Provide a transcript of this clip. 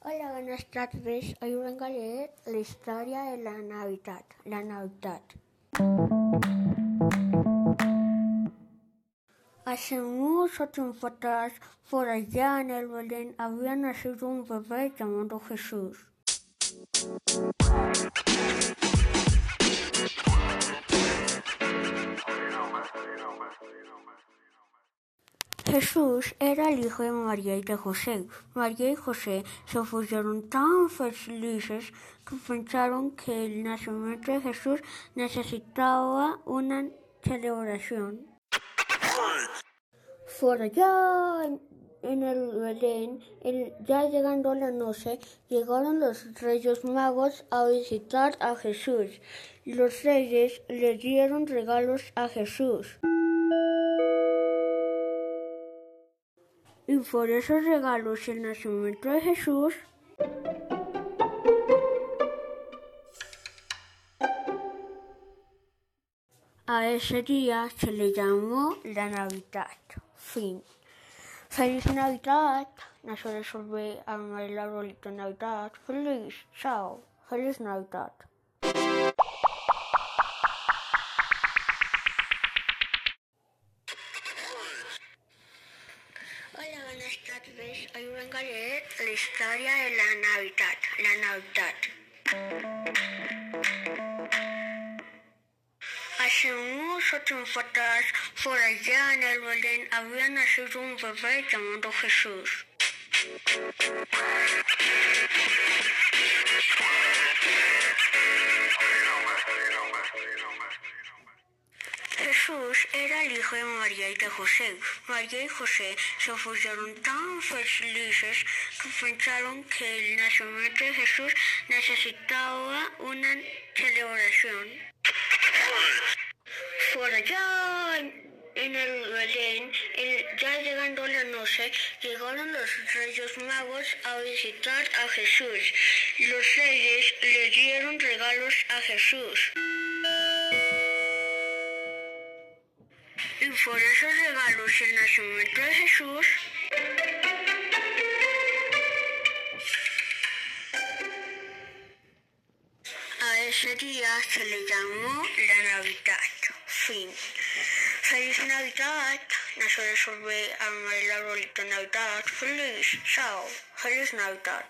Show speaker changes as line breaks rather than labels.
Hola, buenas tardes. Hoy vengo a leer la historia de la Navidad. La Navidad. Hace mucho tiempo atrás, por allá en el Belén, había nacido un bebé llamado Jesús. Jesús era el hijo de María y de José. María y José se pusieron tan felices que pensaron que el nacimiento de Jesús necesitaba una celebración. Por allá en el Belén, ya llegando la noche, llegaron los reyes magos a visitar a Jesús. Los reyes le dieron regalos a Jesús. Y por esos regalos el nacimiento de Jesús a ese día se le llamó la Navidad. Fin. Feliz Navidad. No se resolver el arbolito de Navidad. Feliz. Chao. Feliz Navidad. Tardes. Hoy vengo a leer la historia de la Navidad. La Navidad. Hace mucho tiempo atrás, por allá en el Belén, había nacido un bebé llamado Jesús. Jesús era el hijo de María y de José. María y José se pusieron tan felices que pensaron que el nacimiento de Jesús necesitaba una celebración. Por allá en el Belén, ya llegando la noche, llegaron los reyes magos a visitar a Jesús. Los reyes le dieron regalos a Jesús. Y por esos regalos el nacimiento de Jesús a ese día se le llamó la Navidad. Fin. Feliz Navidad. No se resolver armar el de Navidad. Feliz. Chao. Feliz Navidad.